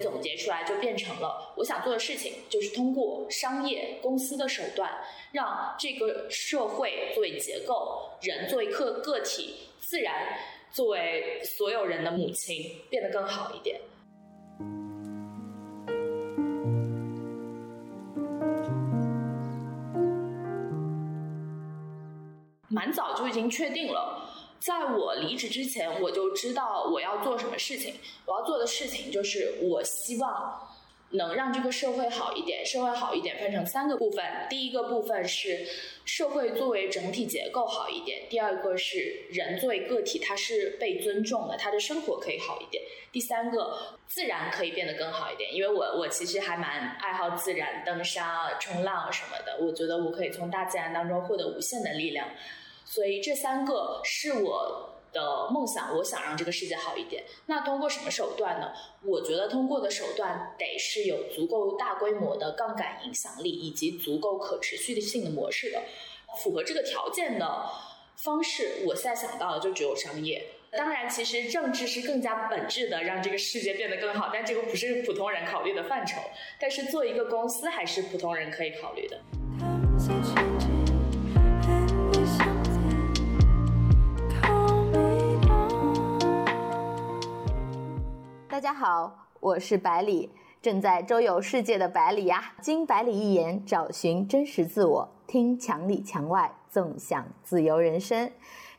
总结出来就变成了，我想做的事情就是通过商业公司的手段，让这个社会作为结构，人作为个个体，自然作为所有人的母亲变得更好一点。蛮早就已经确定了。在我离职之前，我就知道我要做什么事情。我要做的事情就是，我希望能让这个社会好一点。社会好一点分成三个部分：第一个部分是社会作为整体结构好一点；第二个是人作为个体，他是被尊重的，他的生活可以好一点；第三个自然可以变得更好一点。因为我我其实还蛮爱好自然，登山啊、冲浪什么的。我觉得我可以从大自然当中获得无限的力量。所以这三个是我的梦想，我想让这个世界好一点。那通过什么手段呢？我觉得通过的手段得是有足够大规模的杠杆影响力，以及足够可持续性的模式的。符合这个条件的方式，我现在想到的就只有商业。当然，其实政治是更加本质的，让这个世界变得更好。但这个不是普通人考虑的范畴。但是做一个公司，还是普通人可以考虑的。大家好，我是百里，正在周游世界的百里呀。经百里一言，找寻真实自我，听墙里墙外，纵享自由人生。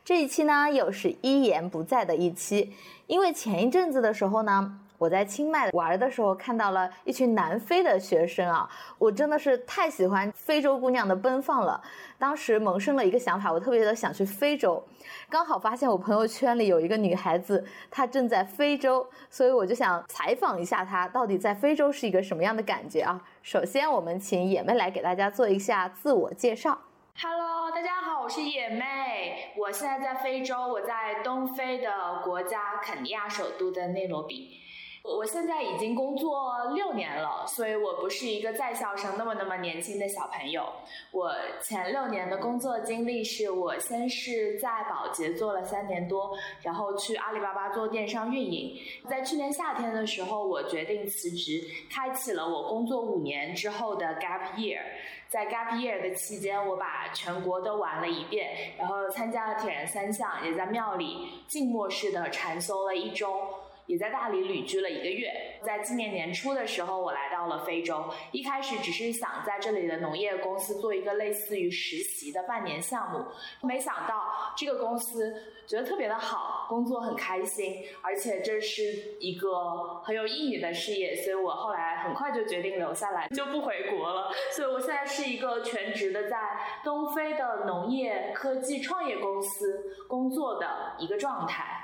这一期呢，又是一言不在的一期，因为前一阵子的时候呢。我在清迈玩的时候，看到了一群南非的学生啊，我真的是太喜欢非洲姑娘的奔放了。当时萌生了一个想法，我特别的想去非洲，刚好发现我朋友圈里有一个女孩子，她正在非洲，所以我就想采访一下她，到底在非洲是一个什么样的感觉啊？首先，我们请野妹来给大家做一下自我介绍。Hello，大家好，我是野妹，我现在在非洲，我在东非的国家肯尼亚首都的内罗毕。我现在已经工作六年了，所以我不是一个在校生那么那么年轻的小朋友。我前六年的工作经历是我先是在宝洁做了三年多，然后去阿里巴巴做电商运营。在去年夏天的时候，我决定辞职，开启了我工作五年之后的 gap year。在 gap year 的期间，我把全国都玩了一遍，然后参加了铁人三项，也在庙里静默式的禅修了一周。也在大理旅居了一个月。在今年年初的时候，我来到了非洲。一开始只是想在这里的农业公司做一个类似于实习的半年项目，没想到这个公司觉得特别的好，工作很开心，而且这是一个很有意义的事业，所以我后来很快就决定留下来，就不回国了。所以我现在是一个全职的在东非的农业科技创业公司工作的一个状态。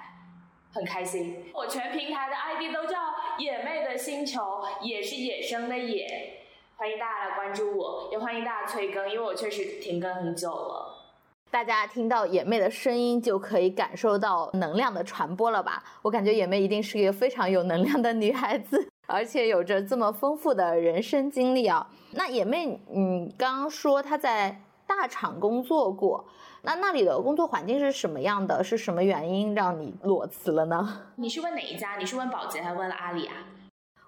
很开心，我全平台的 ID 都叫野妹的星球，也是野生的野，欢迎大家来关注我，也欢迎大家催更，因为我确实停更很久了。大家听到野妹的声音就可以感受到能量的传播了吧？我感觉野妹一定是一个非常有能量的女孩子，而且有着这么丰富的人生经历啊。那野妹，嗯，刚刚说她在大厂工作过。那那里的工作环境是什么样的？是什么原因让你裸辞了呢？你是问哪一家？你是问保洁还是问了阿里啊？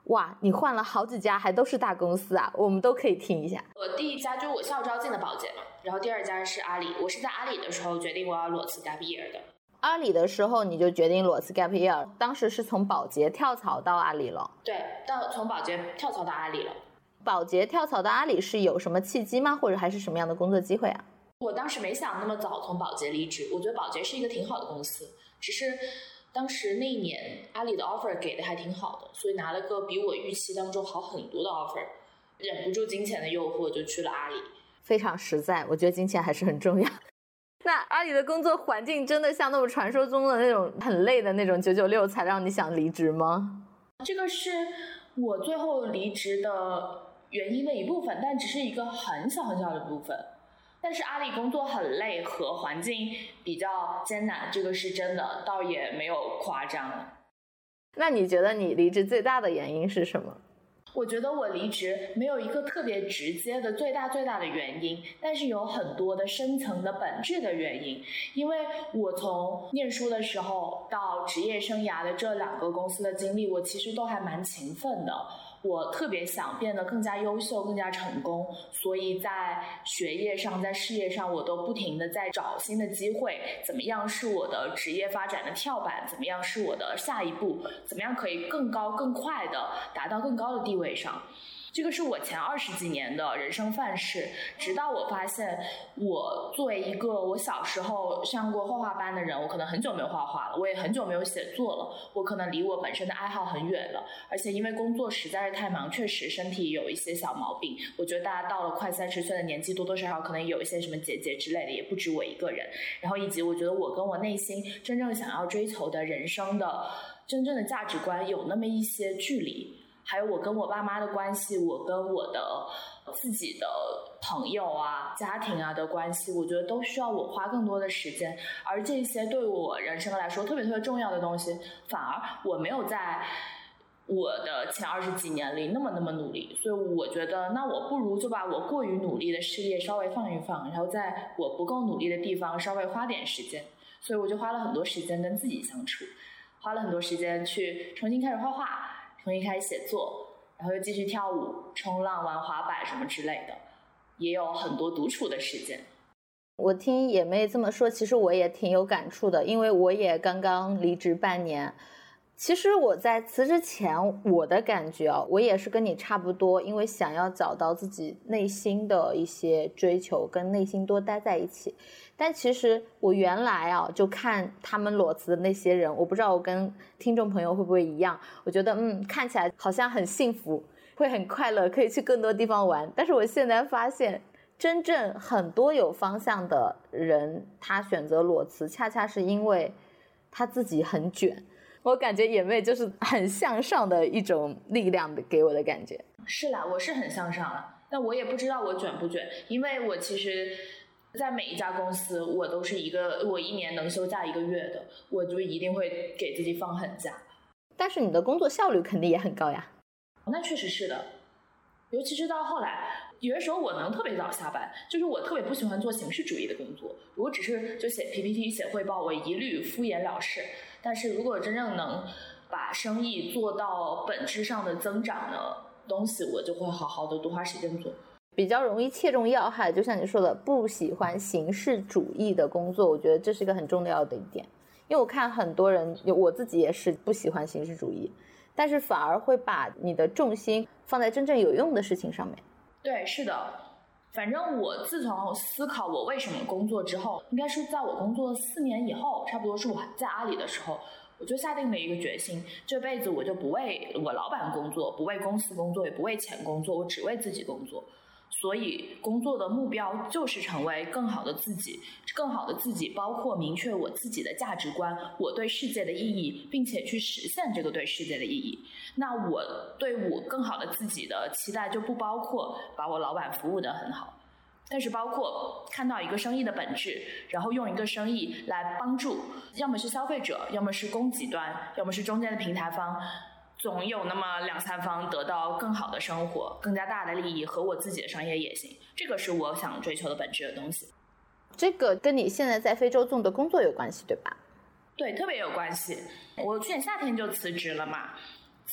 哇，你换了好几家，还都是大公司啊！我们都可以听一下。我第一家就是我校招进的保洁嘛，然后第二家是阿里。我是在阿里的时候决定我要裸辞 gap year 的。阿里的时候你就决定裸辞 gap year，当时是从保洁跳槽到阿里了。对，到从保洁跳槽到阿里了。保洁跳槽到阿里是有什么契机吗？或者还是什么样的工作机会啊？我当时没想那么早从宝洁离职，我觉得宝洁是一个挺好的公司，只是当时那一年阿里的 offer 给的还挺好的，所以拿了个比我预期当中好很多的 offer，忍不住金钱的诱惑就去了阿里。非常实在，我觉得金钱还是很重要。那阿里的工作环境真的像那种传说中的那种很累的那种九九六才让你想离职吗？这个是我最后离职的原因的一部分，但只是一个很小很小的部分。但是阿里工作很累和环境比较艰难，这个是真的，倒也没有夸张。那你觉得你离职最大的原因是什么？我觉得我离职没有一个特别直接的最大最大的原因，但是有很多的深层的本质的原因。因为我从念书的时候到职业生涯的这两个公司的经历，我其实都还蛮勤奋的。我特别想变得更加优秀、更加成功，所以在学业上、在事业上，我都不停的在找新的机会。怎么样是我的职业发展的跳板？怎么样是我的下一步？怎么样可以更高、更快的达到更高的地位上？这个是我前二十几年的人生范式，直到我发现，我作为一个我小时候上过画画班的人，我可能很久没有画画了，我也很久没有写作了，我可能离我本身的爱好很远了，而且因为工作实在是太忙，确实身体有一些小毛病。我觉得大家到了快三十岁的年纪，多多少少可能有一些什么结节之类的，也不止我一个人。然后以及我觉得我跟我内心真正想要追求的人生的真正的价值观有那么一些距离。还有我跟我爸妈的关系，我跟我的自己的朋友啊、家庭啊的关系，我觉得都需要我花更多的时间。而这些对我人生来说特别特别重要的东西，反而我没有在我的前二十几年里那么那么努力。所以我觉得，那我不如就把我过于努力的事业稍微放一放，然后在我不够努力的地方稍微花点时间。所以我就花了很多时间跟自己相处，花了很多时间去重新开始画画。从一开始写作，然后又继续跳舞、冲浪、玩滑板什么之类的，也有很多独处的时间。我听野妹这么说，其实我也挺有感触的，因为我也刚刚离职半年。其实我在辞职前，我的感觉啊，我也是跟你差不多，因为想要找到自己内心的一些追求，跟内心多待在一起。但其实我原来啊，就看他们裸辞的那些人，我不知道我跟听众朋友会不会一样，我觉得嗯，看起来好像很幸福，会很快乐，可以去更多地方玩。但是我现在发现，真正很多有方向的人，他选择裸辞，恰恰是因为他自己很卷。我感觉眼妹就是很向上的一种力量的，给我的感觉是啦，我是很向上的，但我也不知道我卷不卷，因为我其实，在每一家公司，我都是一个我一年能休假一个月的，我就一定会给自己放狠假。但是你的工作效率肯定也很高呀。那确实是的，尤其是到后来，有的时候我能特别早下班，就是我特别不喜欢做形式主义的工作，如果只是就写 PPT、写汇报，我一律敷衍了事。但是如果真正能把生意做到本质上的增长的东西，我就会好好的多花时间做。比较容易切中要害，就像你说的，不喜欢形式主义的工作，我觉得这是一个很重要的一点。因为我看很多人，我自己也是不喜欢形式主义，但是反而会把你的重心放在真正有用的事情上面。对，是的。反正我自从思考我为什么工作之后，应该是在我工作四年以后，差不多是我在阿里的时候，我就下定了一个决心，这辈子我就不为我老板工作，不为公司工作，也不为钱工作，我只为自己工作。所以，工作的目标就是成为更好的自己。更好的自己包括明确我自己的价值观，我对世界的意义，并且去实现这个对世界的意义。那我对我更好的自己的期待就不包括把我老板服务得很好，但是包括看到一个生意的本质，然后用一个生意来帮助，要么是消费者，要么是供给端，要么是中间的平台方。总有那么两三方得到更好的生活、更加大的利益和我自己的商业野心，这个是我想追求的本质的东西。这个跟你现在在非洲做的工作有关系，对吧？对，特别有关系。我去年夏天就辞职了嘛。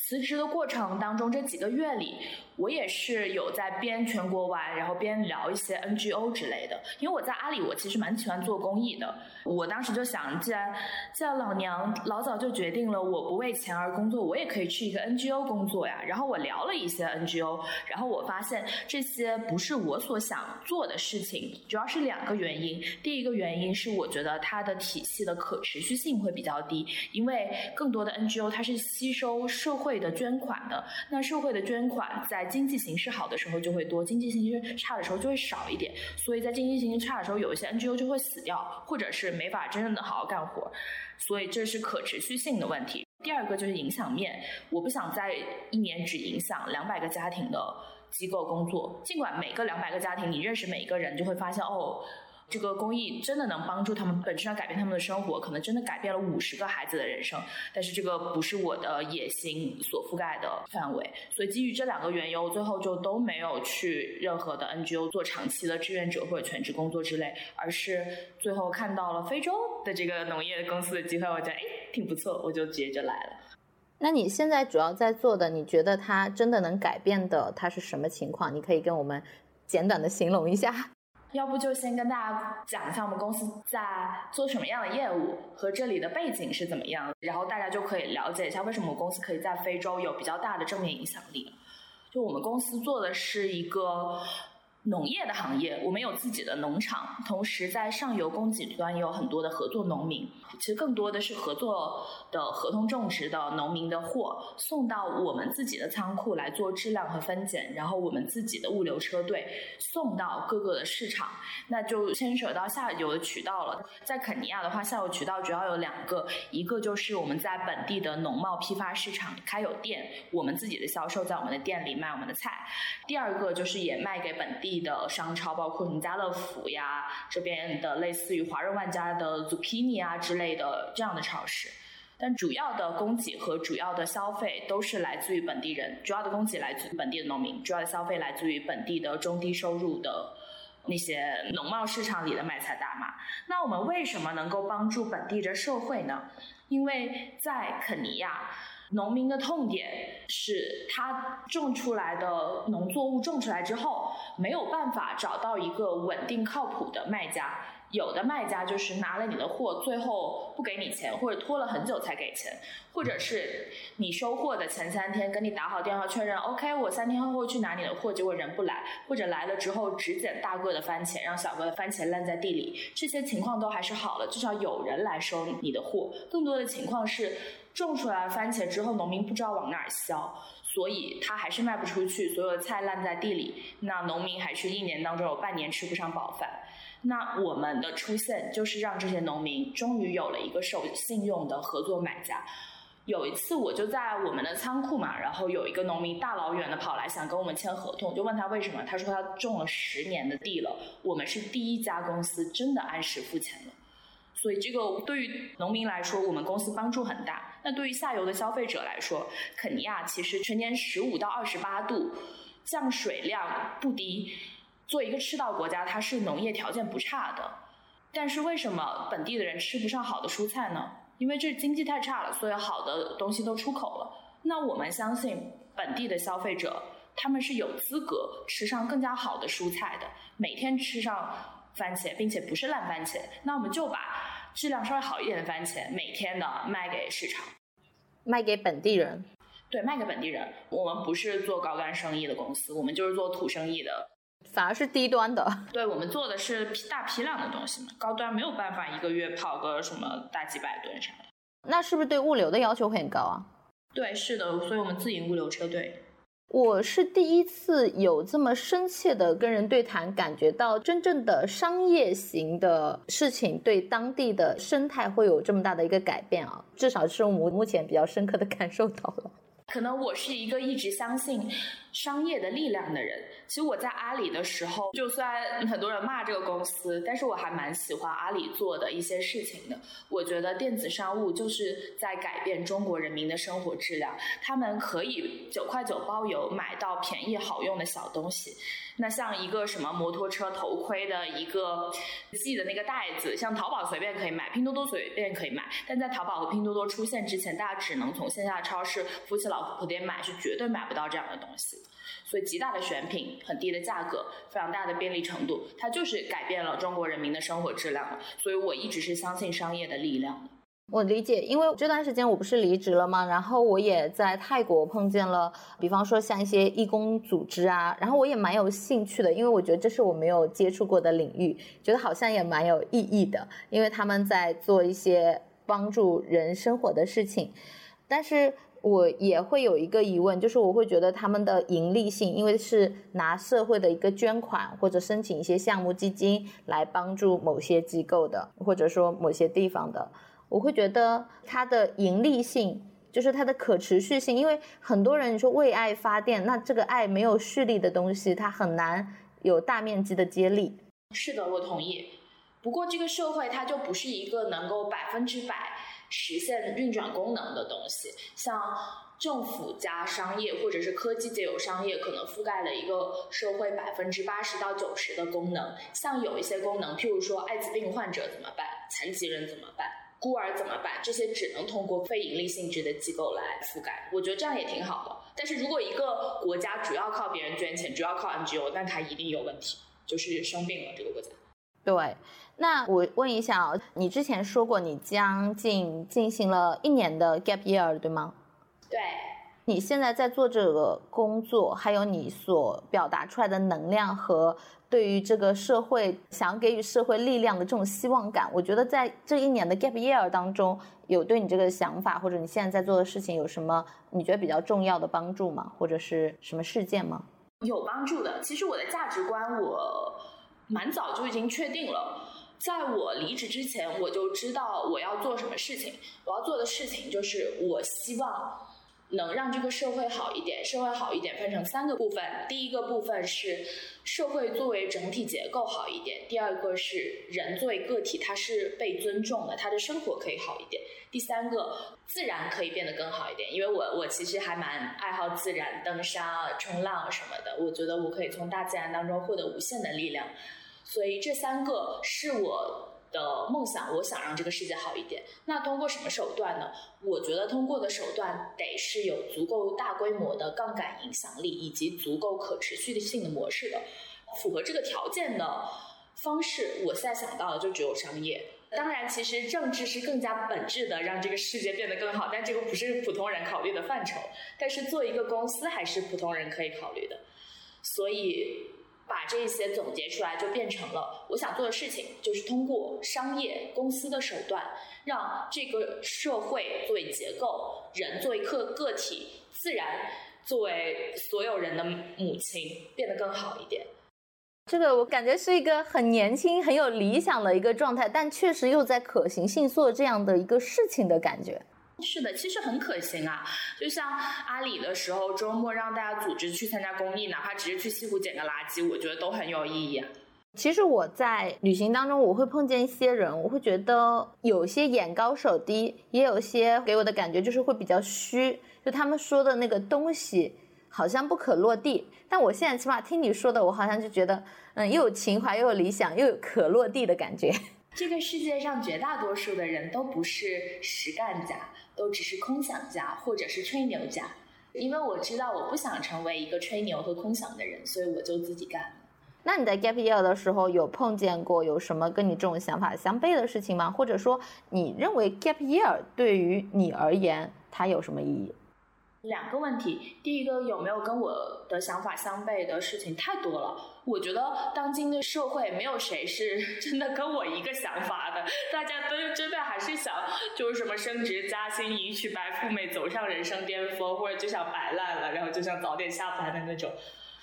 辞职的过程当中，这几个月里，我也是有在边全国玩，然后边聊一些 NGO 之类的。因为我在阿里，我其实蛮喜欢做公益的。我当时就想，既然既然老娘老早就决定了我不为钱而工作，我也可以去一个 NGO 工作呀。然后我聊了一些 NGO，然后我发现这些不是我所想做的事情，主要是两个原因。第一个原因是我觉得它的体系的可持续性会比较低，因为更多的 NGO 它是吸收社会。会的捐款的，那社会的捐款在经济形势好的时候就会多，经济形势差的时候就会少一点。所以在经济形势差的时候，有一些 NGO 就会死掉，或者是没法真正的好好干活。所以这是可持续性的问题。第二个就是影响面，我不想在一年只影响两百个家庭的机构工作。尽管每个两百个家庭，你认识每一个人，就会发现哦。这个公益真的能帮助他们本质上改变他们的生活，可能真的改变了五十个孩子的人生。但是这个不是我的野心所覆盖的范围，所以基于这两个缘由，最后就都没有去任何的 NGO 做长期的志愿者或者全职工作之类，而是最后看到了非洲的这个农业公司的机会，我觉得哎挺不错，我就直接就来了。那你现在主要在做的，你觉得它真的能改变的，它是什么情况？你可以跟我们简短的形容一下。要不就先跟大家讲一下我们公司在做什么样的业务和这里的背景是怎么样，然后大家就可以了解一下为什么公司可以在非洲有比较大的正面影响力。就我们公司做的是一个。农业的行业，我们有自己的农场，同时在上游供给端也有很多的合作农民。其实更多的是合作的合同种植的农民的货送到我们自己的仓库来做质量和分拣，然后我们自己的物流车队送到各个的市场，那就牵扯到下游的渠道了。在肯尼亚的话，下游渠道主要有两个，一个就是我们在本地的农贸批发市场开有店，我们自己的销售在我们的店里卖我们的菜；第二个就是也卖给本地。的商超包括什么家乐福呀，这边的类似于华润万家的 Zucchini 啊之类的这样的超市，但主要的供给和主要的消费都是来自于本地人，主要的供给来自于本地的农民，主要的消费来自于本地的中低收入的那些农贸市场里的卖菜大妈。那我们为什么能够帮助本地的社会呢？因为在肯尼亚。农民的痛点是他种出来的农作物种出来之后，没有办法找到一个稳定靠谱的卖家。有的卖家就是拿了你的货，最后不给你钱，或者拖了很久才给钱，或者是你收货的前三天跟你打好电话确认，OK，我三天后会去拿你的货，结果人不来，或者来了之后只捡大个的番茄，让小个的番茄烂在地里，这些情况都还是好了，至少有人来收你的货。更多的情况是。种出来番茄之后，农民不知道往哪儿销，所以他还是卖不出去。所有的菜烂在地里，那农民还是一年当中有半年吃不上饱饭。那我们的出现就是让这些农民终于有了一个守信用的合作买家。有一次我就在我们的仓库嘛，然后有一个农民大老远的跑来想跟我们签合同，就问他为什么，他说他种了十年的地了，我们是第一家公司真的按时付钱了。所以这个对于农民来说，我们公司帮助很大。那对于下游的消费者来说，肯尼亚其实全年十五到二十八度，降水量不低。做一个赤道国家，它是农业条件不差的。但是为什么本地的人吃不上好的蔬菜呢？因为这经济太差了，所以好的东西都出口了。那我们相信本地的消费者，他们是有资格吃上更加好的蔬菜的，每天吃上番茄，并且不是烂番茄。那我们就把。质量稍微好一点的番茄，每天的卖给市场，卖给本地人。对，卖给本地人。我们不是做高端生意的公司，我们就是做土生意的，反而是低端的。对，我们做的是大批量的东西嘛，高端没有办法一个月跑个什么大几百吨啥的。那是不是对物流的要求会很高啊？对，是的，所以我们自营物流车队。我是第一次有这么深切的跟人对谈，感觉到真正的商业型的事情对当地的生态会有这么大的一个改变啊！至少是我目前比较深刻的感受到了。可能我是一个一直相信商业的力量的人。其实我在阿里的时候，就算很多人骂这个公司，但是我还蛮喜欢阿里做的一些事情的。我觉得电子商务就是在改变中国人民的生活质量。他们可以九块九包邮买到便宜好用的小东西。那像一个什么摩托车头盔的一个系的那个带子，像淘宝随便可以买，拼多多随便可以买。但在淘宝和拼多多出现之前，大家只能从线下超市夫妻老婆店买，是绝对买不到这样的东西。所以极大的选品，很低的价格，非常大的便利程度，它就是改变了中国人民的生活质量。所以我一直是相信商业的力量的。我理解，因为这段时间我不是离职了吗？然后我也在泰国碰见了，比方说像一些义工组织啊，然后我也蛮有兴趣的，因为我觉得这是我没有接触过的领域，觉得好像也蛮有意义的，因为他们在做一些帮助人生活的事情，但是。我也会有一个疑问，就是我会觉得他们的盈利性，因为是拿社会的一个捐款或者申请一些项目基金来帮助某些机构的，或者说某些地方的，我会觉得它的盈利性就是它的可持续性，因为很多人说为爱发电，那这个爱没有蓄力的东西，它很难有大面积的接力。是的，我同意。不过这个社会它就不是一个能够百分之百实现运转功能的东西，像。政府加商业，或者是科技界有商业，可能覆盖了一个社会百分之八十到九十的功能。像有一些功能，譬如说艾滋病患者怎么办，残疾人怎么办，孤儿怎么办，这些只能通过非盈利性质的机构来覆盖。我觉得这样也挺好的。但是如果一个国家主要靠别人捐钱，主要靠 NGO，那它一定有问题，就是生病了这个国家。对，那我问一下啊，你之前说过你将近进行了一年的 gap year，对吗？对，你现在在做这个工作，还有你所表达出来的能量和对于这个社会想要给予社会力量的这种希望感，我觉得在这一年的 gap year 当中，有对你这个想法或者你现在在做的事情有什么你觉得比较重要的帮助吗？或者是什么事件吗？有帮助的。其实我的价值观我蛮早就已经确定了，在我离职之前我就知道我要做什么事情。我要做的事情就是我希望。能让这个社会好一点，社会好一点分成三个部分。第一个部分是社会作为整体结构好一点，第二个是人作为个体他是被尊重的，他的生活可以好一点。第三个自然可以变得更好一点，因为我我其实还蛮爱好自然，登山啊、冲浪什么的，我觉得我可以从大自然当中获得无限的力量。所以这三个是我。的梦想，我想让这个世界好一点。那通过什么手段呢？我觉得通过的手段得是有足够大规模的杠杆影响力，以及足够可持续性的模式的。符合这个条件的方式，我现在想到的就只有商业。当然，其实政治是更加本质的，让这个世界变得更好。但这个不是普通人考虑的范畴。但是做一个公司，还是普通人可以考虑的。所以。把这些总结出来，就变成了我想做的事情，就是通过商业公司的手段，让这个社会作为结构，人作为个个体，自然作为所有人的母亲，变得更好一点。这个我感觉是一个很年轻、很有理想的一个状态，但确实又在可行性做这样的一个事情的感觉。是的，其实很可行啊。就像阿里的时候，周末让大家组织去参加公益，哪怕只是去西湖捡个垃圾，我觉得都很有意义。其实我在旅行当中，我会碰见一些人，我会觉得有些眼高手低，也有些给我的感觉就是会比较虚，就他们说的那个东西好像不可落地。但我现在起码听你说的，我好像就觉得，嗯，又有情怀，又有理想，又有可落地的感觉。这个世界上绝大多数的人都不是实干家。都只是空想家或者是吹牛家，因为我知道我不想成为一个吹牛和空想的人，所以我就自己干。那你在 gap year 的时候有碰见过有什么跟你这种想法相悖的事情吗？或者说你认为 gap year 对于你而言它有什么意义？两个问题，第一个有没有跟我的想法相悖的事情太多了。我觉得当今的社会没有谁是 真的跟我一个想法的，大家都真的还是想就是什么升职加薪、迎娶白富美、走上人生巅峰，或者就想摆烂了，然后就想早点下班的那种。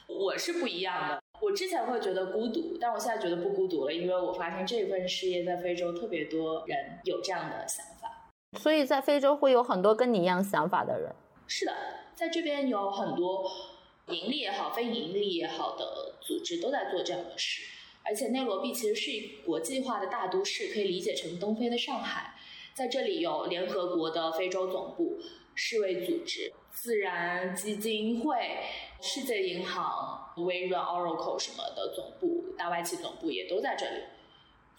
我是不一样的，我之前会觉得孤独，但我现在觉得不孤独了，因为我发现这份事业在非洲特别多人有这样的想法，所以在非洲会有很多跟你一样想法的人。是的，在这边有很多盈利也好、非盈利也好的组织都在做这样的事，而且内罗毕其实是一国际化的大都市，可以理解成东非的上海。在这里有联合国的非洲总部、世卫组织、自然基金会、世界银行、微软、Oracle 什么的总部、大外企总部也都在这里。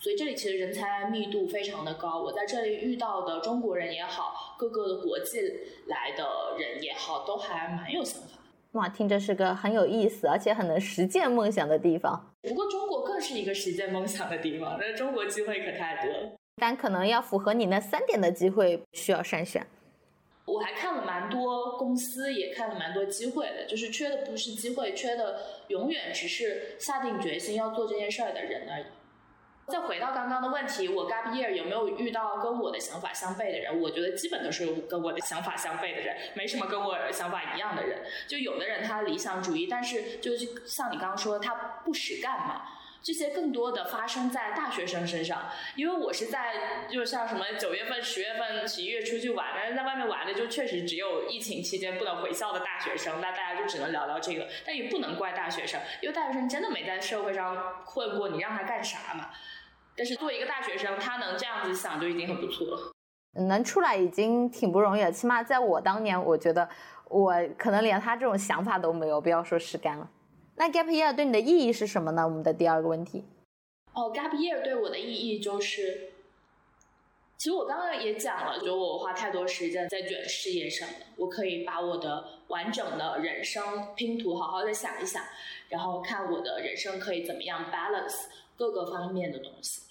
所以这里其实人才密度非常的高，我在这里遇到的中国人也好，各个的国际来的人也好，都还蛮有想法。哇，听着是个很有意思，而且很能实践梦想的地方。不过中国更是一个实践梦想的地方，那中国机会可太多了。但可能要符合你那三点的机会需要筛选。我还看了蛮多公司，也看了蛮多机会的，就是缺的不是机会，缺的永远只是下定决心要做这件事儿的人而已。再回到刚刚的问题，我 gap year 有没有遇到跟我的想法相悖的人？我觉得基本都是跟我的想法相悖的人，没什么跟我想法一样的人。就有的人他理想主义，但是就像你刚刚说，他不实干嘛。这些更多的发生在大学生身上，因为我是在就像什么九月份、十月份、十一月出去玩，但是在外面玩的就确实只有疫情期间不能回校的大学生，那大家就只能聊聊这个。但也不能怪大学生，因为大学生真的没在社会上混过，你让他干啥嘛？但是作为一个大学生，他能这样子想就已经很不错了。能出来已经挺不容易了，起码在我当年，我觉得我可能连他这种想法都没有，不要说实干了。那 gap year 对你的意义是什么呢？我们的第二个问题。哦，gap year 对我的意义就是，其实我刚刚也讲了，就我花太多时间在卷事业上了，我可以把我的完整的人生拼图好好的想一想，然后看我的人生可以怎么样 balance 各个方面的东西。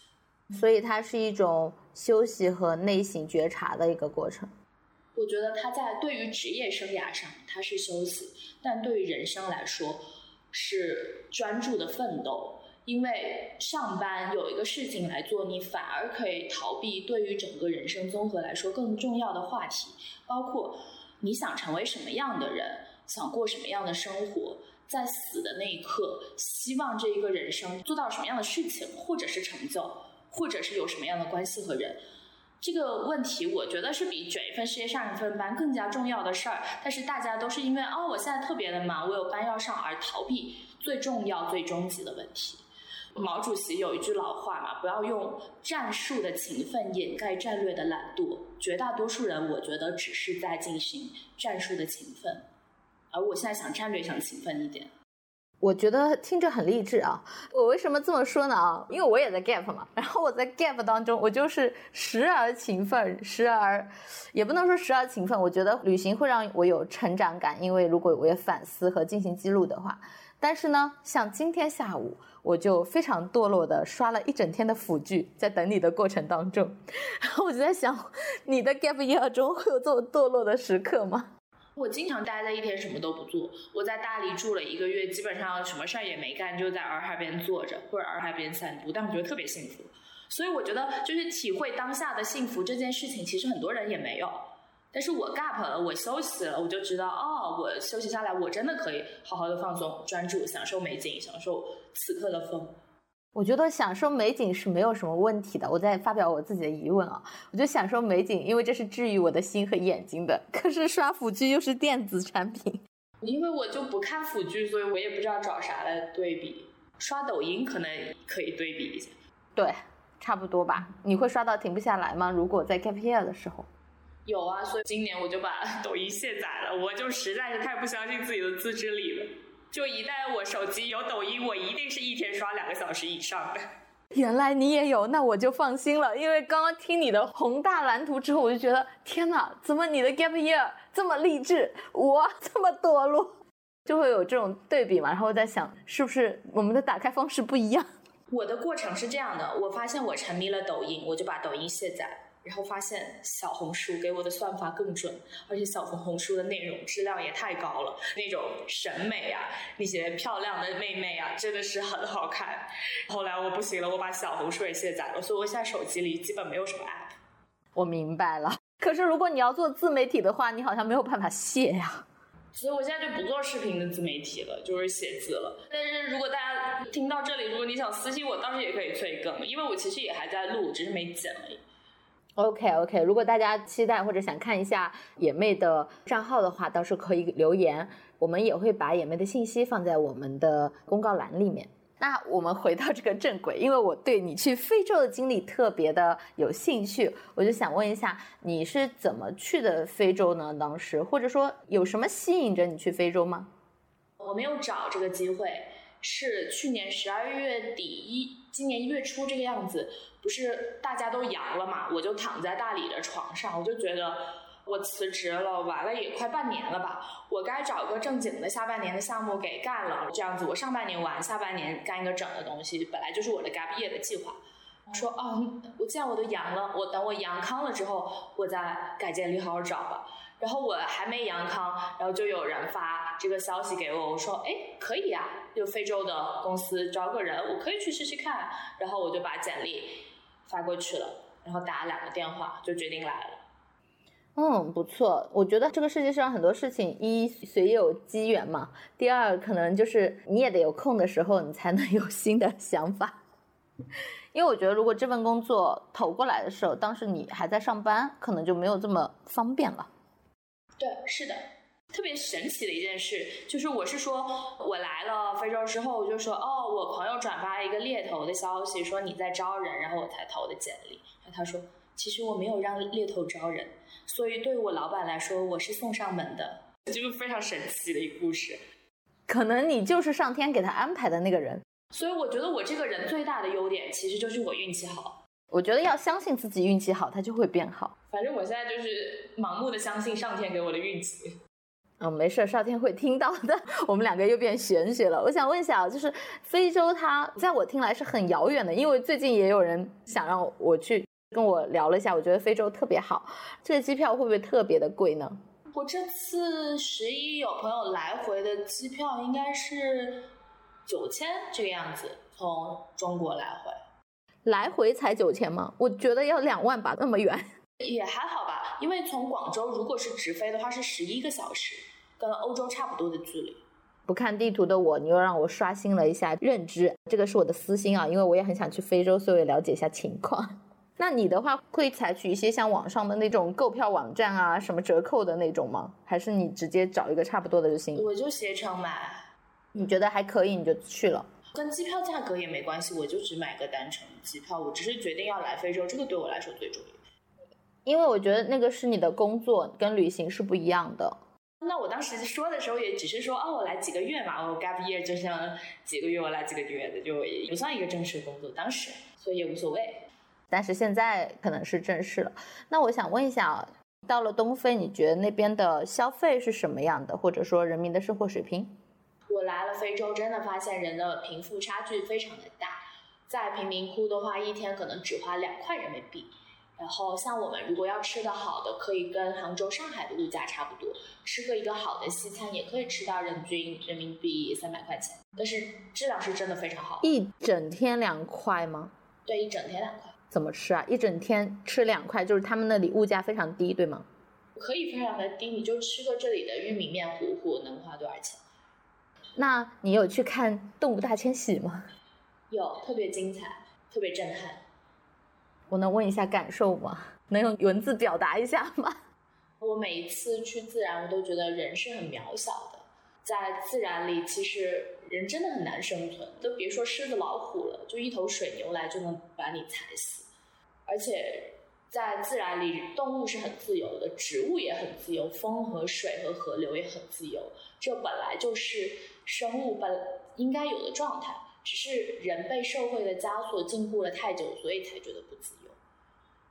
所以它是一种休息和内省觉察的一个过程。我觉得它在对于职业生涯上它是休息，但对于人生来说是专注的奋斗。因为上班有一个事情来做，你反而可以逃避对于整个人生综合来说更重要的话题，包括你想成为什么样的人，想过什么样的生活，在死的那一刻，希望这一个人生做到什么样的事情，或者是成就。或者是有什么样的关系和人，这个问题我觉得是比卷一份事业上一份班更加重要的事儿。但是大家都是因为哦，我现在特别的忙，我有班要上而逃避最重要、最终极的问题。毛主席有一句老话嘛，不要用战术的勤奋掩盖战略的懒惰。绝大多数人，我觉得只是在进行战术的勤奋，而我现在想战略上勤奋一点。我觉得听着很励志啊！我为什么这么说呢？啊，因为我也在 gap 嘛。然后我在 gap 当中，我就是时而勤奋，时而也不能说时而勤奋。我觉得旅行会让我有成长感，因为如果我也反思和进行记录的话。但是呢，像今天下午，我就非常堕落的刷了一整天的腐剧，在等你的过程当中。然 后我就在想，你的 gap year 中会有这么堕落的时刻吗？我经常待在一天什么都不做。我在大理住了一个月，基本上什么事儿也没干，就在洱海边坐着或者洱海边散步，但我觉得特别幸福。所以我觉得就是体会当下的幸福这件事情，其实很多人也没有。但是我 gap 了，我休息了，我就知道哦，我休息下来，我真的可以好好的放松、专注、享受美景、享受此刻的风。我觉得享受美景是没有什么问题的。我在发表我自己的疑问啊，我就享受美景，因为这是治愈我的心和眼睛的。可是刷腐剧又是电子产品，因为我就不看腐剧，所以我也不知道找啥来对比。刷抖音可能可以对比一下，对，差不多吧。你会刷到停不下来吗？如果在 gap year 的时候，有啊，所以今年我就把抖音卸载了。我就实在是太不相信自己的自制力了。就一旦我手机有抖音，我一定是一天刷两个小时以上的。原来你也有，那我就放心了。因为刚刚听你的宏大蓝图之后，我就觉得天哪，怎么你的 gap year 这么励志，我这么堕落，就会有这种对比嘛。然后我在想，是不是我们的打开方式不一样？我的过程是这样的，我发现我沉迷了抖音，我就把抖音卸载。然后发现小红书给我的算法更准，而且小红红书的内容质量也太高了，那种审美啊，那些漂亮的妹妹啊，真的是很好看。后来我不行了，我把小红书也卸载了，所以我现在手机里基本没有什么 app。我明白了。可是如果你要做自媒体的话，你好像没有办法卸呀。所以我现在就不做视频的自媒体了，就是写字了。但是如果大家听到这里，如果你想私信我，倒是也可以催更，因为我其实也还在录，只是没剪而已。OK OK，如果大家期待或者想看一下野妹的账号的话，到时候可以留言，我们也会把野妹的信息放在我们的公告栏里面。那我们回到这个正轨，因为我对你去非洲的经历特别的有兴趣，我就想问一下，你是怎么去的非洲呢？当时或者说有什么吸引着你去非洲吗？我没有找这个机会，是去年十二月底一，今年一月初这个样子。不是大家都阳了嘛？我就躺在大理的床上，我就觉得我辞职了，完了也快半年了吧，我该找个正经的下半年的项目给干了。这样子，我上半年完，下半年干一个整的东西，本来就是我的 gap year 的计划。说哦，我既然我都阳了，我等我阳康了之后，我再改简历好好找吧。然后我还没阳康，然后就有人发这个消息给我，我说哎，可以呀，就非洲的公司招个人，我可以去试试看。然后我就把简历。发过去了，然后打了两个电话，就决定来了。嗯，不错。我觉得这个世界上很多事情，一随有机缘嘛，第二可能就是你也得有空的时候，你才能有新的想法。因为我觉得，如果这份工作投过来的时候，当时你还在上班，可能就没有这么方便了。对，是的。特别神奇的一件事，就是我是说我来了非洲之后，我就说哦，我朋友转发一个猎头的消息，说你在招人，然后我才投的简历。然后他说，其实我没有让猎头招人，所以对我老板来说，我是送上门的，就是非常神奇的一个故事。可能你就是上天给他安排的那个人。所以我觉得我这个人最大的优点，其实就是我运气好。我觉得要相信自己运气好，它就会变好。反正我现在就是盲目的相信上天给我的运气。嗯，没事，少天会听到的。我们两个又变玄学了。我想问一下啊，就是非洲，它在我听来是很遥远的，因为最近也有人想让我去跟我聊了一下，我觉得非洲特别好。这个机票会不会特别的贵呢？我这次十一有朋友来回的机票应该是九千这个样子，从中国来回。来回才九千吗？我觉得要两万吧，那么远。也还好吧，因为从广州如果是直飞的话是十一个小时，跟欧洲差不多的距离。不看地图的我，你又让我刷新了一下认知，这个是我的私心啊，因为我也很想去非洲，所以了解一下情况。那你的话会采取一些像网上的那种购票网站啊，什么折扣的那种吗？还是你直接找一个差不多的就行？我就携程买，你觉得还可以你就去了。跟机票价格也没关系，我就只买个单程机票。我只是决定要来非洲，这个对我来说最重要。因为我觉得那个是你的工作，跟旅行是不一样的。那我当时说的时候，也只是说，哦，我来几个月嘛，我 gap year 就像几个月，我来几个月的，就也不算一个正式工作，当时，所以也无所谓。但是现在可能是正式了。那我想问一下啊，到了东非，你觉得那边的消费是什么样的，或者说人民的生活水平？我来了非洲，真的发现人的贫富差距非常的大。在贫民窟的话，一天可能只花两块人民币。然后像我们如果要吃的好的，可以跟杭州、上海的物价差不多。吃个一个好的西餐，也可以吃到人均人民币三百块钱。但是质量是真的非常好。一整天两块吗？对，一整天两块。怎么吃啊？一整天吃两块，就是他们那里物价非常低，对吗？可以非常的低，你就吃个这里的玉米面糊糊，能花多少钱？那你有去看动物大迁徙吗？有，特别精彩，特别震撼。我能问一下感受吗？能用文字表达一下吗？我每一次去自然，我都觉得人是很渺小的。在自然里，其实人真的很难生存，都别说狮子、老虎了，就一头水牛来就能把你踩死。而且在自然里，动物是很自由的，植物也很自由，风和水和河流也很自由。这本来就是生物本应该有的状态，只是人被社会的枷锁禁锢了太久，所以才觉得不自由。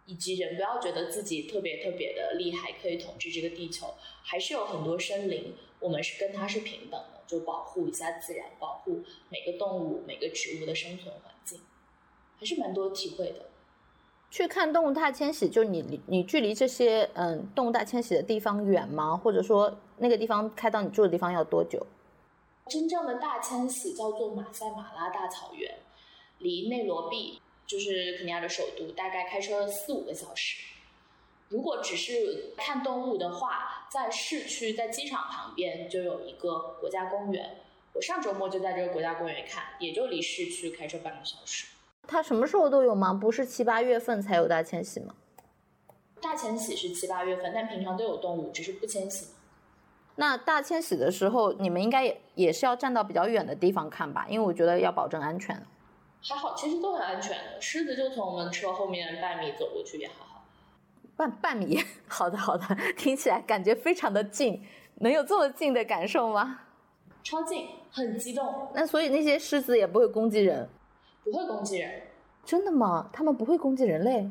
以及人不要觉得自己特别特别的厉害，可以统治这个地球，还是有很多生灵，我们是跟它是平等的，就保护一下自然，保护每个动物、每个植物的生存环境，还是蛮多体会的。去看动物大迁徙，就你你距离这些嗯动物大迁徙的地方远吗？或者说那个地方开到你住的地方要多久？真正的大迁徙叫做马赛马拉大草原，离内罗毕就是肯尼亚的首都，大概开车四五个小时。如果只是看动物的话，在市区在机场旁边就有一个国家公园，我上周末就在这个国家公园看，也就离市区开车半个小时。它什么时候都有吗？不是七八月份才有大迁徙吗？大迁徙是七八月份，但平常都有动物，只是不迁徙。那大迁徙的时候，你们应该也也是要站到比较远的地方看吧？因为我觉得要保证安全。还好，其实都很安全的。狮子就从我们车后面半米走过去也还好。半半米？好的好的，听起来感觉非常的近，能有这么近的感受吗？超近，很激动。那所以那些狮子也不会攻击人？不会攻击人。真的吗？他们不会攻击人类？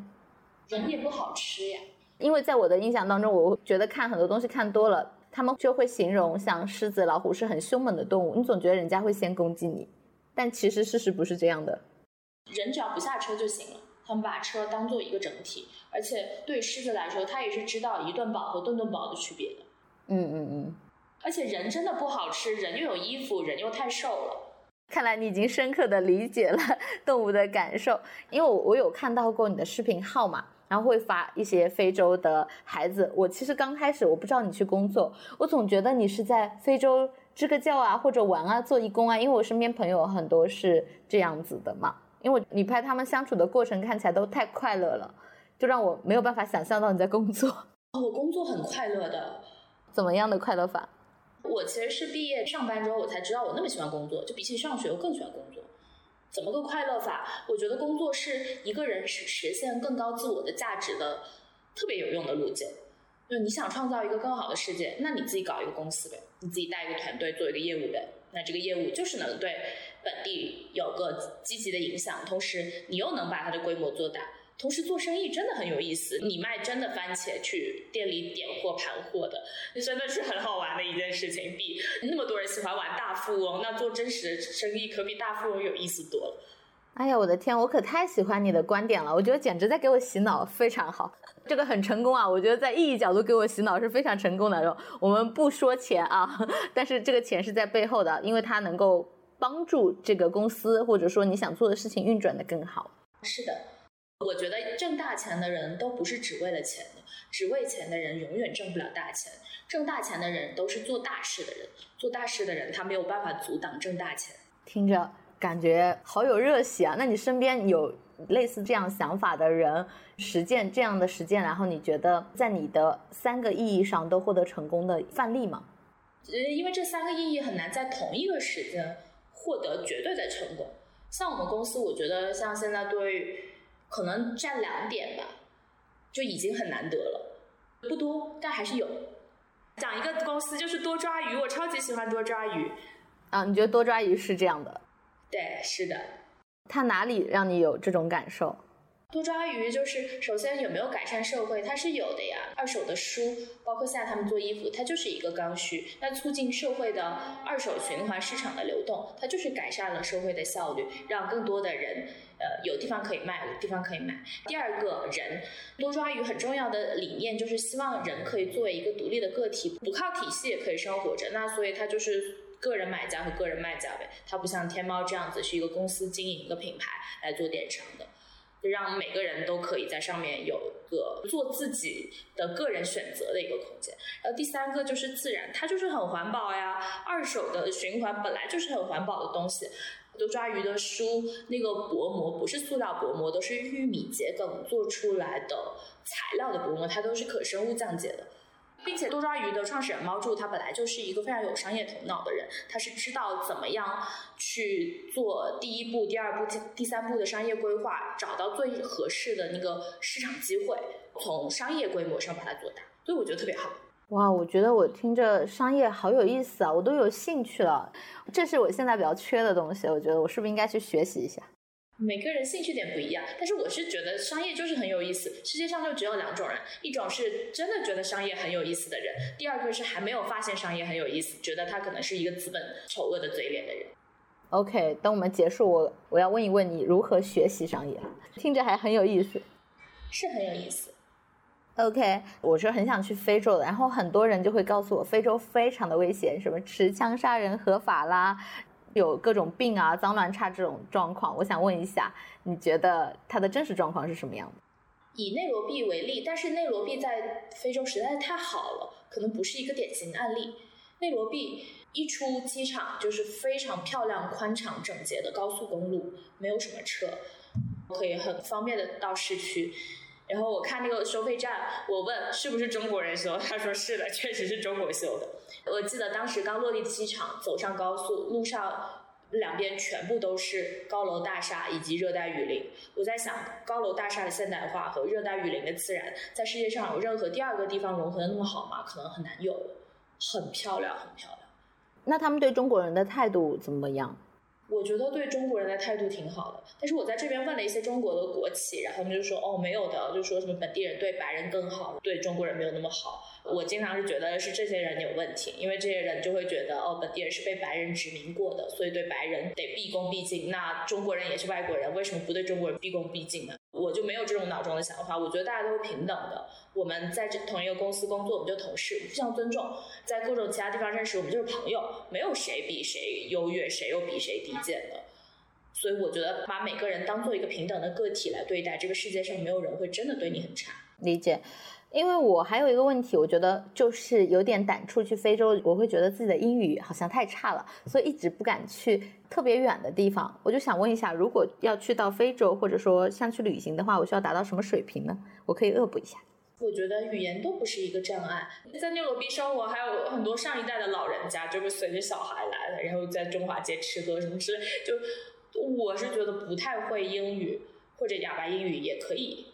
人也不好吃呀。因为在我的印象当中，我觉得看很多东西看多了，他们就会形容像狮子、老虎是很凶猛的动物，你总觉得人家会先攻击你，但其实事实不是这样的。人只要不下车就行了，他们把车当做一个整体，而且对狮子来说，它也是知道一顿饱和顿顿饱的区别的。嗯嗯嗯。而且人真的不好吃，人又有衣服，人又太瘦了。看来你已经深刻的理解了 动物的感受，因为我我有看到过你的视频号嘛，然后会发一些非洲的孩子。我其实刚开始我不知道你去工作，我总觉得你是在非洲支个教啊，或者玩啊，做义工啊，因为我身边朋友很多是这样子的嘛。因为你拍他们相处的过程看起来都太快乐了，就让我没有办法想象到你在工作。哦，我工作很快乐的，怎么样的快乐法？我其实是毕业上班之后，我才知道我那么喜欢工作，就比起上学，我更喜欢工作。怎么个快乐法？我觉得工作是一个人实实现更高自我的价值的特别有用的路径。就你想创造一个更好的世界，那你自己搞一个公司呗，你自己带一个团队做一个业务呗。那这个业务就是能对本地有个积极的影响，同时你又能把它的规模做大。同时做生意真的很有意思，你卖真的番茄去店里点货盘货的，真的是很好玩的一件事情。比那么多人喜欢玩大富翁，那做真实的生意可比大富翁有意思多了。哎呀，我的天，我可太喜欢你的观点了，我觉得简直在给我洗脑，非常好，这个很成功啊！我觉得在意义角度给我洗脑是非常成功的。我们不说钱啊，但是这个钱是在背后的，因为它能够帮助这个公司或者说你想做的事情运转的更好。是的。我觉得挣大钱的人都不是只为了钱的，只为钱的人永远挣不了大钱。挣大钱的人都是做大事的人，做大事的人他没有办法阻挡挣大钱。听着感觉好有热血啊！那你身边有类似这样想法的人，实践这样的实践，然后你觉得在你的三个意义上都获得成功的范例吗？呃，因为这三个意义很难在同一个时间获得绝对的成功。像我们公司，我觉得像现在对。可能占两点吧，就已经很难得了，不多，但还是有。讲一个公司就是多抓鱼，我超级喜欢多抓鱼。啊，你觉得多抓鱼是这样的？对，是的。它哪里让你有这种感受？多抓鱼就是首先有没有改善社会，它是有的呀。二手的书，包括现在他们做衣服，它就是一个刚需。那促进社会的二手循环市场的流动，它就是改善了社会的效率，让更多的人呃有地方可以卖，有地方可以买。第二个人多抓鱼很重要的理念就是希望人可以作为一个独立的个体，不靠体系也可以生活着。那所以它就是个人买家和个人卖家呗，它不像天猫这样子是一个公司经营一个品牌来做电商的。让每个人都可以在上面有个做自己的个人选择的一个空间。然后第三个就是自然，它就是很环保呀。二手的循环本来就是很环保的东西。多抓鱼的书，那个薄膜不是塑料薄膜，都是玉米秸秆做出来的材料的薄膜，它都是可生物降解的。并且多抓鱼的创始人猫柱，他本来就是一个非常有商业头脑的人，他是知道怎么样去做第一步、第二步、第第三步的商业规划，找到最合适的那个市场机会，从商业规模上把它做大，所以我觉得特别好。哇，我觉得我听着商业好有意思啊，我都有兴趣了，这是我现在比较缺的东西，我觉得我是不是应该去学习一下？每个人兴趣点不一样，但是我是觉得商业就是很有意思。世界上就只有两种人，一种是真的觉得商业很有意思的人，第二个是还没有发现商业很有意思，觉得他可能是一个资本丑恶的嘴脸的人。OK，等我们结束，我我要问一问你如何学习商业，听着还很有意思，是很有意思。OK，我是很想去非洲的，然后很多人就会告诉我非洲非常的危险，什么持枪杀人合法啦。有各种病啊、脏乱差这种状况，我想问一下，你觉得它的真实状况是什么样的？以内罗毕为例，但是内罗毕在非洲实在是太好了，可能不是一个典型案例。内罗毕一出机场就是非常漂亮、宽敞、整洁的高速公路，没有什么车，可以很方便的到市区。然后我看那个收费站，我问是不是中国人修，他说是的，确实是中国修的。我记得当时刚落地机场，走上高速，路上两边全部都是高楼大厦以及热带雨林。我在想，高楼大厦的现代化和热带雨林的自然，在世界上有任何第二个地方融合的那么好吗？可能很难有，很漂亮，很漂亮。那他们对中国人的态度怎么样？我觉得对中国人的态度挺好的，但是我在这边问了一些中国的国企，然后他们就说哦没有的，就说什么本地人对白人更好，对中国人没有那么好。我经常是觉得是这些人有问题，因为这些人就会觉得哦本地人是被白人殖民过的，所以对白人得毕恭毕敬。那中国人也是外国人，为什么不对中国人毕恭毕敬呢？我就没有这种脑中的想法，我觉得大家都是平等的。我们在这同一个公司工作，我们就同事，互相尊重。在各种其他地方认识，我们就是朋友，没有谁比谁优越，谁又比谁低贱的。所以我觉得把每个人当做一个平等的个体来对待，这个世界上没有人会真的对你很差。理解。因为我还有一个问题，我觉得就是有点胆出去非洲，我会觉得自己的英语好像太差了，所以一直不敢去特别远的地方。我就想问一下，如果要去到非洲，或者说像去旅行的话，我需要达到什么水平呢？我可以恶补一下。我觉得语言都不是一个障碍。在内罗毕生活，还有很多上一代的老人家，就是随着小孩来了，然后在中华街吃喝什么之类。就我是觉得不太会英语或者哑巴英语也可以。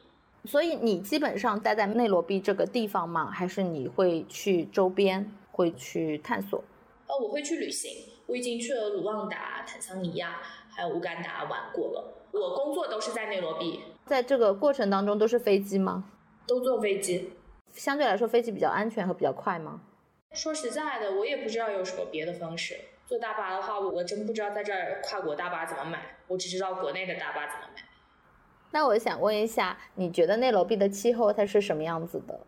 所以你基本上待在内罗毕这个地方吗？还是你会去周边会去探索？呃，我会去旅行。我已经去了卢旺达、坦桑尼亚还有乌干达玩过了。我工作都是在内罗毕。在这个过程当中都是飞机吗？都坐飞机。相对来说，飞机比较安全和比较快吗？说实在的，我也不知道有什么别的方式。坐大巴的话，我真不知道在这儿跨国大巴怎么买。我只知道国内的大巴怎么买。那我想问一下，你觉得内罗毕的气候它是什么样子的？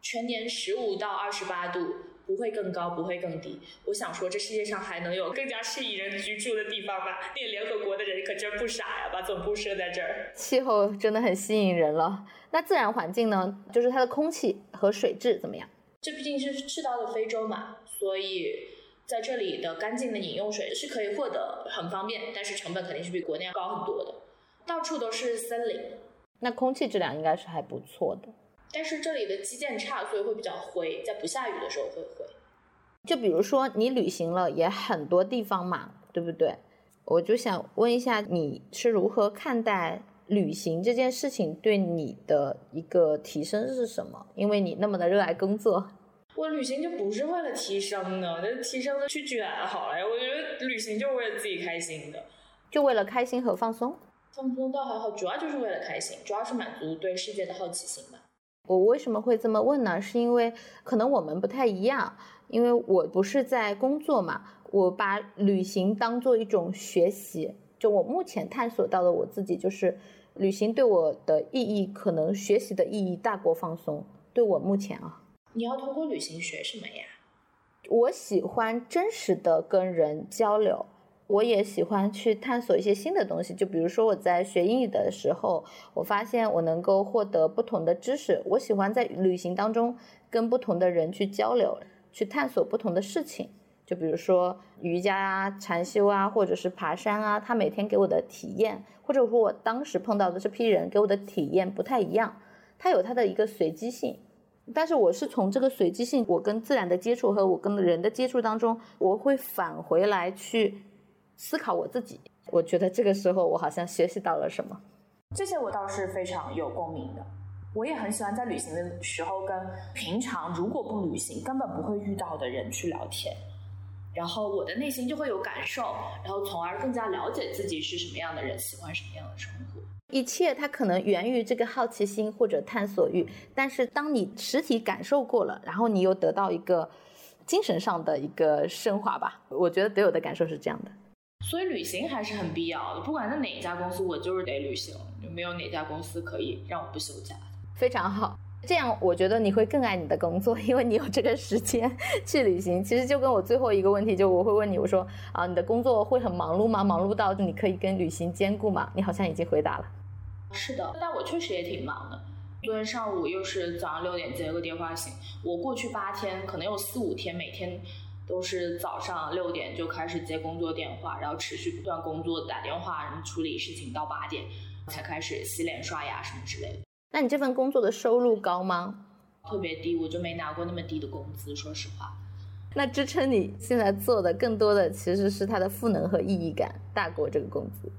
全年十五到二十八度，不会更高，不会更低。我想说，这世界上还能有更加适宜人居住的地方吗？那联合国的人可真不傻呀，把总部设在这儿。气候真的很吸引人了。那自然环境呢？就是它的空气和水质怎么样？这毕竟是赤道的非洲嘛，所以在这里的干净的饮用水是可以获得，很方便，但是成本肯定是比国内要高很多的。到处都是森林，那空气质量应该是还不错的。但是这里的基建差，所以会比较灰，在不下雨的时候会灰。就比如说你旅行了也很多地方嘛，对不对？我就想问一下，你是如何看待旅行这件事情对你的一个提升是什么？因为你那么的热爱工作。我旅行就不是为了提升的，那提升的去卷好了呀。我觉得旅行就是为了自己开心的，就为了开心和放松。放松倒还好，主要就是为了开心，主要是满足对世界的好奇心吧。我为什么会这么问呢？是因为可能我们不太一样，因为我不是在工作嘛，我把旅行当做一种学习。就我目前探索到的我自己，就是旅行对我的意义，可能学习的意义大过放松。对我目前啊，你要通过旅行学什么呀？我喜欢真实的跟人交流。我也喜欢去探索一些新的东西，就比如说我在学英语的时候，我发现我能够获得不同的知识。我喜欢在旅行当中跟不同的人去交流，去探索不同的事情。就比如说瑜伽啊、禅修啊，或者是爬山啊，他每天给我的体验，或者说我当时碰到的这批人给我的体验不太一样，它有它的一个随机性。但是我是从这个随机性，我跟自然的接触和我跟人的接触当中，我会返回来去。思考我自己，我觉得这个时候我好像学习到了什么。这些我倒是非常有共鸣的。我也很喜欢在旅行的时候跟平常如果不旅行根本不会遇到的人去聊天，然后我的内心就会有感受，然后从而更加了解自己是什么样的人，喜欢什么样的生活。一切它可能源于这个好奇心或者探索欲，但是当你实体感受过了，然后你又得到一个精神上的一个升华吧。我觉得对我的感受是这样的。所以旅行还是很必要的，不管在哪一家公司，我就是得旅行，就没有哪家公司可以让我不休假。非常好，这样我觉得你会更爱你的工作，因为你有这个时间 去旅行。其实就跟我最后一个问题，就我会问你，我说啊，你的工作会很忙碌吗？忙碌到你可以跟旅行兼顾吗？你好像已经回答了。是的，但我确实也挺忙的。昨天上午又是早上六点接了个电话醒，我过去八天可能有四五天每天。都是早上六点就开始接工作电话，然后持续不断工作、打电话、然后处理事情到八点才开始洗脸刷牙什么之类的。那你这份工作的收入高吗？特别低，我就没拿过那么低的工资，说实话。那支撑你现在做的更多的其实是它的赋能和意义感大过这个工资。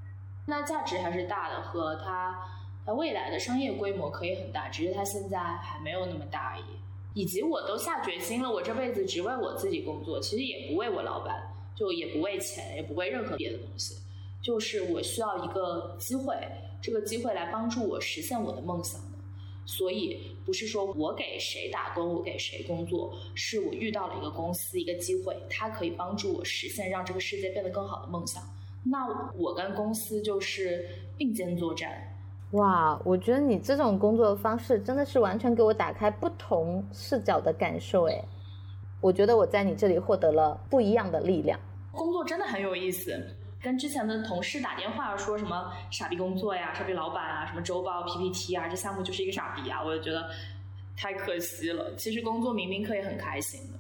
那价值还是大的，和它它未来的商业规模可以很大，只是它现在还没有那么大而已。以及我都下决心了，我这辈子只为我自己工作，其实也不为我老板，就也不为钱，也不为任何别的东西，就是我需要一个机会，这个机会来帮助我实现我的梦想的。所以不是说我给谁打工，我给谁工作，是我遇到了一个公司，一个机会，它可以帮助我实现让这个世界变得更好的梦想。那我跟公司就是并肩作战。哇，我觉得你这种工作的方式真的是完全给我打开不同视角的感受哎！我觉得我在你这里获得了不一样的力量。工作真的很有意思，跟之前的同事打电话说什么傻逼工作呀、傻逼老板啊、什么周报、PPT 啊，这项目就是一个傻逼啊，我就觉得太可惜了。其实工作明明可以很开心的。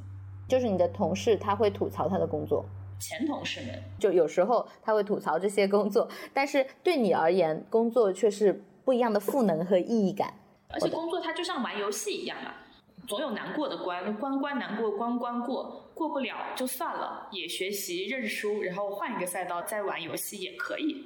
就是你的同事他会吐槽他的工作。前同事们就有时候他会吐槽这些工作，但是对你而言，工作却是不一样的赋能和意义感。而且工作它就像玩游戏一样嘛，总有难过的关，关关难过关关过，过不了就算了，也学习认输，然后换一个赛道再玩游戏也可以。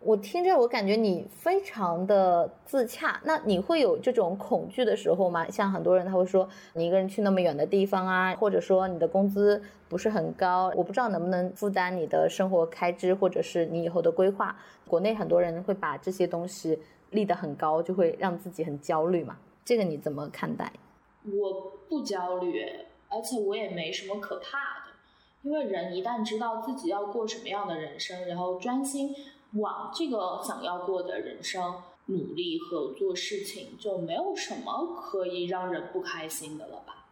我听着，我感觉你非常的自洽。那你会有这种恐惧的时候吗？像很多人他会说，你一个人去那么远的地方啊，或者说你的工资不是很高，我不知道能不能负担你的生活开支，或者是你以后的规划。国内很多人会把这些东西立得很高，就会让自己很焦虑嘛。这个你怎么看待？我不焦虑，而且我也没什么可怕的，因为人一旦知道自己要过什么样的人生，然后专心。往这个想要过的人生努力和做事情，就没有什么可以让人不开心的了吧？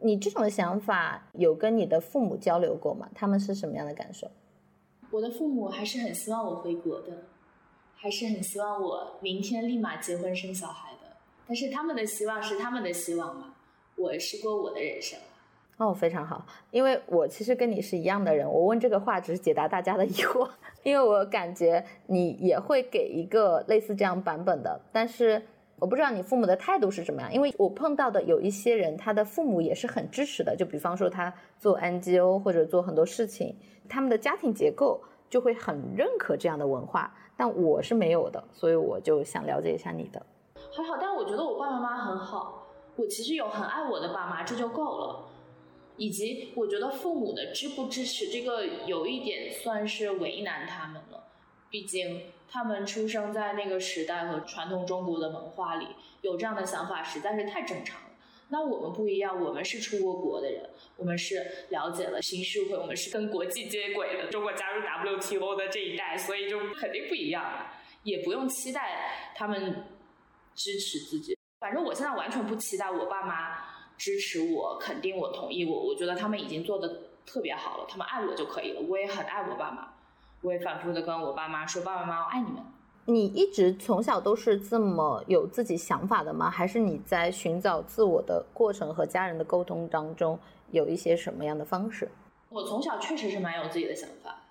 你这种想法有跟你的父母交流过吗？他们是什么样的感受？我的父母还是很希望我回国的，还是很希望我明天立马结婚生小孩的。但是他们的希望是他们的希望嘛，我是过我的人生。哦，非常好，因为我其实跟你是一样的人，我问这个话只是解答大家的疑惑，因为我感觉你也会给一个类似这样版本的，但是我不知道你父母的态度是什么样，因为我碰到的有一些人，他的父母也是很支持的，就比方说他做 NGO 或者做很多事情，他们的家庭结构就会很认可这样的文化，但我是没有的，所以我就想了解一下你的。还好，但我觉得我爸爸妈妈很好，我其实有很爱我的爸妈，这就够了。以及我觉得父母的支不支持这个有一点算是为难他们了，毕竟他们出生在那个时代和传统中国的文化里，有这样的想法实在是太正常了。那我们不一样，我们是出过国的人，我们是了解了新社会，我们是跟国际接轨的，中国加入 WTO 的这一代，所以就肯定不一样了，也不用期待他们支持自己。反正我现在完全不期待我爸妈。支持我，肯定我，同意我，我觉得他们已经做的特别好了，他们爱我就可以了。我也很爱我爸妈，我也反复的跟我爸妈说：“爸爸妈妈，我爱你们。”你一直从小都是这么有自己想法的吗？还是你在寻找自我的过程和家人的沟通当中有一些什么样的方式？我从小确实是蛮有自己的想法。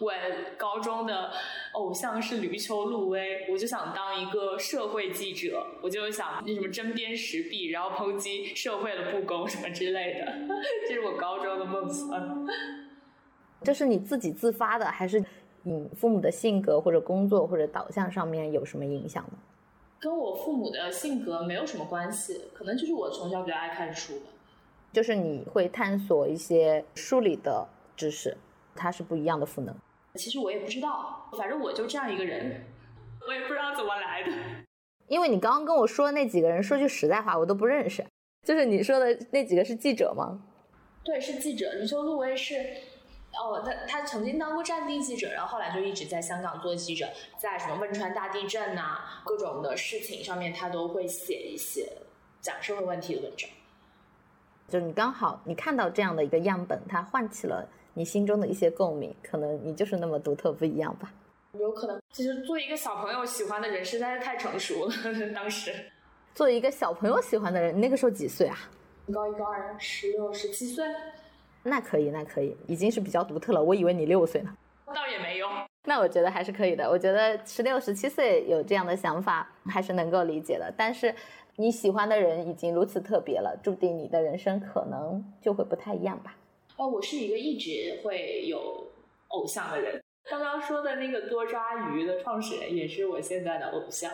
我高中的偶像是闾丘露薇，我就想当一个社会记者，我就想那什么针砭时弊，然后抨击社会的不公什么之类的，这是我高中的梦想。这是你自己自发的，还是你父母的性格或者工作或者导向上面有什么影响呢？跟我父母的性格没有什么关系，可能就是我从小比较爱看书吧。就是你会探索一些书里的知识。它是不一样的赋能。其实我也不知道，反正我就这样一个人，我也不知道怎么来的。因为你刚刚跟我说的那几个人，说句实在话，我都不认识。就是你说的那几个是记者吗？对，是记者。你说陆威是，哦，他他曾经当过战地记者，然后后来就一直在香港做记者，在什么汶川大地震呐，各种的事情上面，他都会写一些讲社会问题的文章。就你刚好你看到这样的一个样本，它唤起了。你心中的一些共鸣，可能你就是那么独特不一样吧？有可能，其实做一个小朋友喜欢的人实在是太成熟了。当时，做一个小朋友喜欢的人，你那个时候几岁啊？高一高二，十六十七岁。那可以，那可以，已经是比较独特了。我以为你六岁呢。倒也没有。那我觉得还是可以的。我觉得十六十七岁有这样的想法，还是能够理解的。但是你喜欢的人已经如此特别了，注定你的人生可能就会不太一样吧。哦，我是一个一直会有偶像的人。刚刚说的那个多抓鱼的创始人也是我现在的偶像。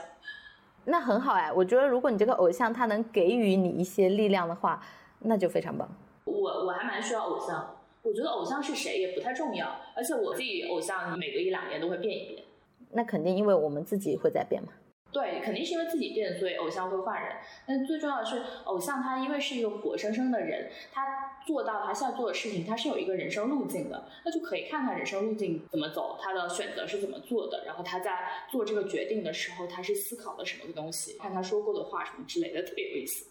那很好哎，我觉得如果你这个偶像他能给予你一些力量的话，那就非常棒。我我还蛮需要偶像，我觉得偶像是谁也不太重要，而且我自己偶像每隔一两年都会变一变。那肯定，因为我们自己会在变嘛。对，肯定是因为自己变，所以偶像会换人。但最重要的是，偶像他因为是一个活生生的人，他做到他现在做的事情，他是有一个人生路径的，那就可以看看人生路径怎么走，他的选择是怎么做的，然后他在做这个决定的时候，他是思考了什么的东西，看他说过的话什么之类的，特别有意思。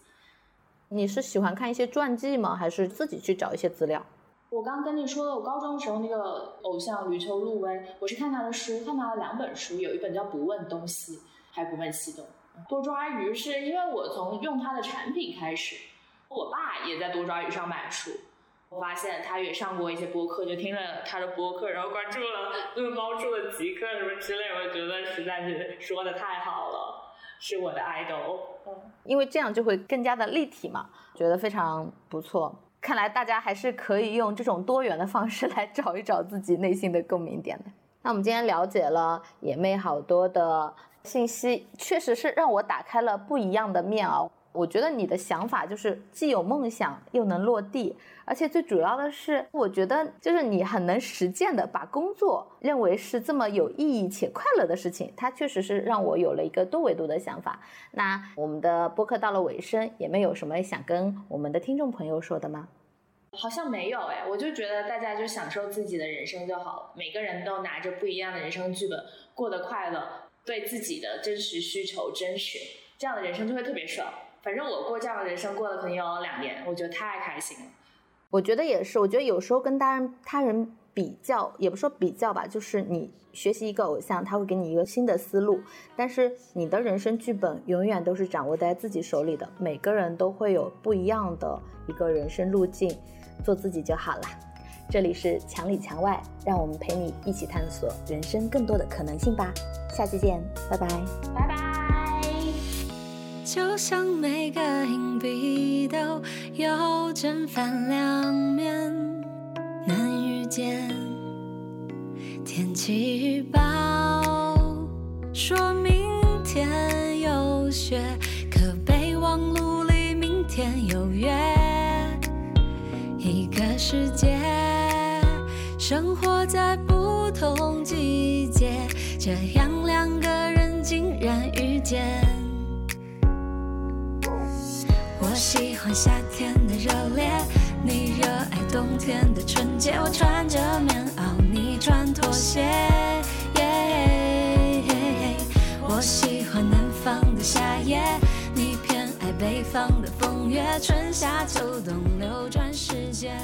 你是喜欢看一些传记吗？还是自己去找一些资料？我刚跟你说的，我高中的时候那个偶像吕秋陆威，我是看他的书，看他的两本书，有一本叫《不问东西》。还不问西东，多抓鱼是因为我从用他的产品开始，我爸也在多抓鱼上买书，我发现他也上过一些播客，就听了他的播客，然后关注了论猫处的极客什么之类，我觉得实在是说的太好了，是我的 idol。嗯，因为这样就会更加的立体嘛，觉得非常不错。看来大家还是可以用这种多元的方式来找一找自己内心的共鸣点的。那我们今天了解了野妹好多的信息，确实是让我打开了不一样的面啊。我觉得你的想法就是既有梦想又能落地，而且最主要的是，我觉得就是你很能实践的把工作认为是这么有意义且快乐的事情，它确实是让我有了一个多维度的想法。那我们的播客到了尾声，也没有什么想跟我们的听众朋友说的吗？好像没有哎，我就觉得大家就享受自己的人生就好了。每个人都拿着不一样的人生剧本，过得快乐，对自己的真实需求真实，这样的人生就会特别爽。反正我过这样的人生过了可能有两年，我觉得太开心了。我觉得也是，我觉得有时候跟他人他人比较，也不说比较吧，就是你学习一个偶像，他会给你一个新的思路，但是你的人生剧本永远都是掌握在自己手里的。每个人都会有不一样的一个人生路径，做自己就好了。这里是墙里墙外，让我们陪你一起探索人生更多的可能性吧。下期见，拜拜，拜拜。就像每个硬币都有正反两面，能遇见天气预报说明天有雪，可备忘录里明天有约。一个世界，生活在不同季节，这样两个人竟然遇见。我喜欢夏天的热烈，你热爱冬天的纯洁。我穿着棉袄，你穿拖鞋。我喜欢南方的夏夜，你偏爱北方的风月。春夏秋冬流转时间。